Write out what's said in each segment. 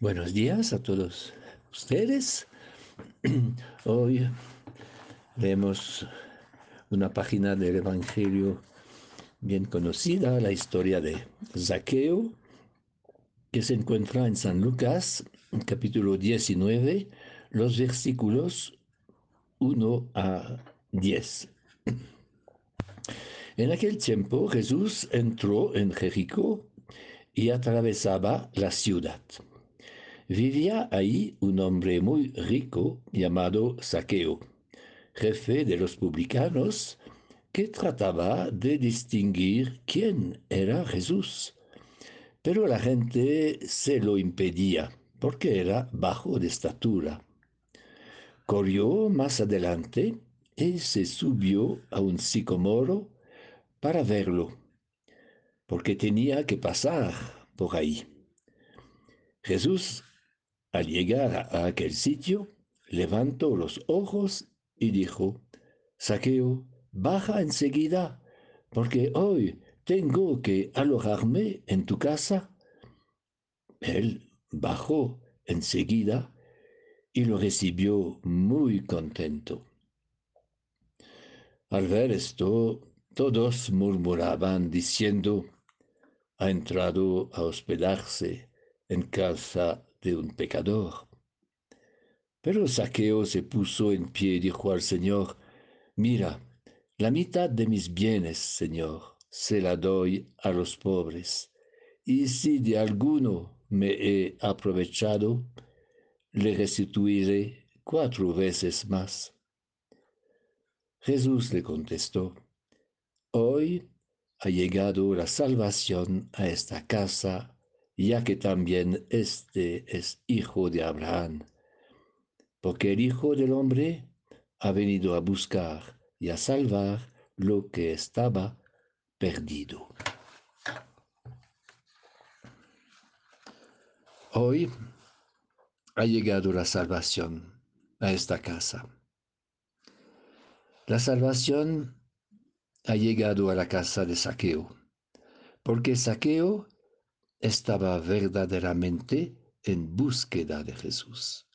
Buenos días a todos ustedes. Hoy leemos una página del Evangelio bien conocida, la historia de Zaqueo, que se encuentra en San Lucas, capítulo 19, los versículos 1 a 10. En aquel tiempo Jesús entró en Jericó y atravesaba la ciudad. Vivía ahí un hombre muy rico llamado Saqueo, jefe de los publicanos, que trataba de distinguir quién era Jesús. Pero la gente se lo impedía porque era bajo de estatura. Corrió más adelante y se subió a un sicomoro para verlo, porque tenía que pasar por ahí. Jesús, al llegar a aquel sitio, levantó los ojos y dijo, Saqueo, baja enseguida, porque hoy tengo que alojarme en tu casa. Él bajó enseguida y lo recibió muy contento. Al ver esto, todos murmuraban diciendo, ha entrado a hospedarse en casa de un pecador. Pero Saqueo se puso en pie y dijo al Señor, mira, la mitad de mis bienes, Señor, se la doy a los pobres, y si de alguno me he aprovechado, le restituiré cuatro veces más. Jesús le contestó, Hoy ha llegado la salvación a esta casa, ya que también este es hijo de Abraham, porque el Hijo del Hombre ha venido a buscar y a salvar lo que estaba perdido. Hoy ha llegado la salvación a esta casa. La salvación ha llegado a la casa de Saqueo, porque Saqueo estaba verdaderamente en búsqueda de Jesús.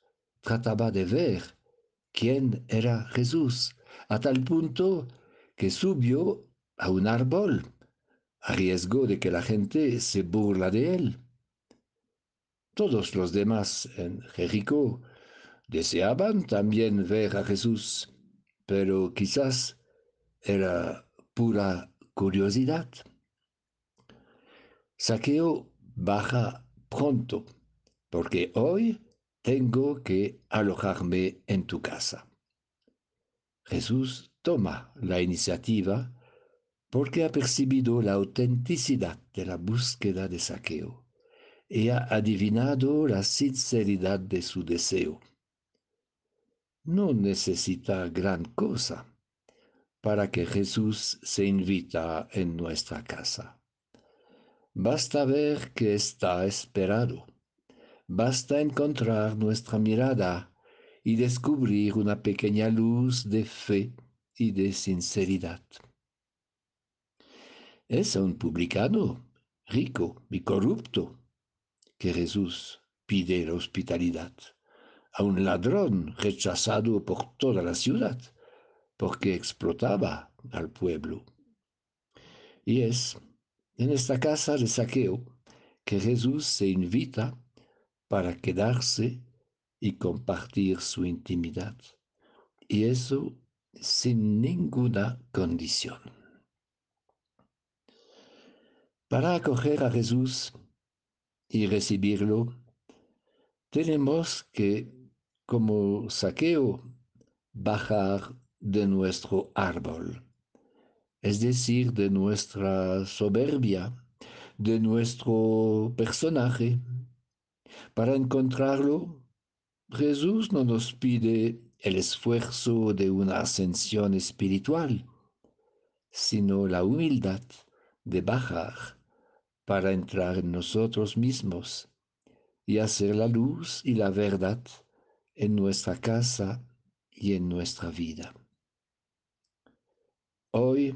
Trataba de ver quién era Jesús, a tal punto que subió a un árbol, a riesgo de que la gente se burla de él. Todos los demás en Jericó deseaban también ver a Jesús, pero quizás era pura curiosidad. Saqueo baja pronto, porque hoy tengo que alojarme en tu casa. Jesús toma la iniciativa porque ha percibido la autenticidad de la búsqueda de Saqueo y ha adivinado la sinceridad de su deseo. No necesita gran cosa para que Jesús se invita en nuestra casa. Basta ver que está esperado. Basta encontrar nuestra mirada y descubrir una pequeña luz de fe y de sinceridad. Es un publicano rico y corrupto que Jesús pide la hospitalidad, a un ladrón rechazado por toda la ciudad porque explotaba al pueblo. Y es en esta casa de saqueo que Jesús se invita para quedarse y compartir su intimidad. Y eso sin ninguna condición. Para acoger a Jesús y recibirlo, tenemos que, como saqueo, bajar de nuestro árbol, es decir, de nuestra soberbia, de nuestro personaje. Para encontrarlo, Jesús no nos pide el esfuerzo de una ascensión espiritual, sino la humildad de bajar para entrar en nosotros mismos y hacer la luz y la verdad en nuestra casa y en nuestra vida. Hoy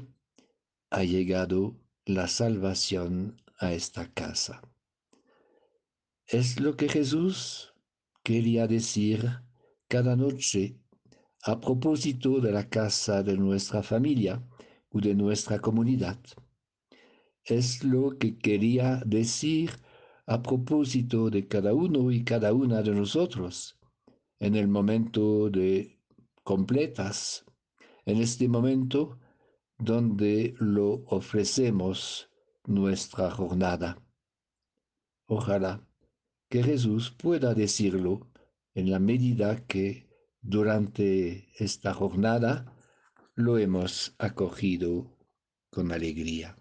ha llegado la salvación a esta casa. Es lo que Jesús quería decir cada noche a propósito de la casa de nuestra familia o de nuestra comunidad. Es lo que quería decir a propósito de cada uno y cada una de nosotros en el momento de completas, en este momento donde lo ofrecemos nuestra jornada. Ojalá que Jesús pueda decirlo en la medida que durante esta jornada lo hemos acogido con alegría.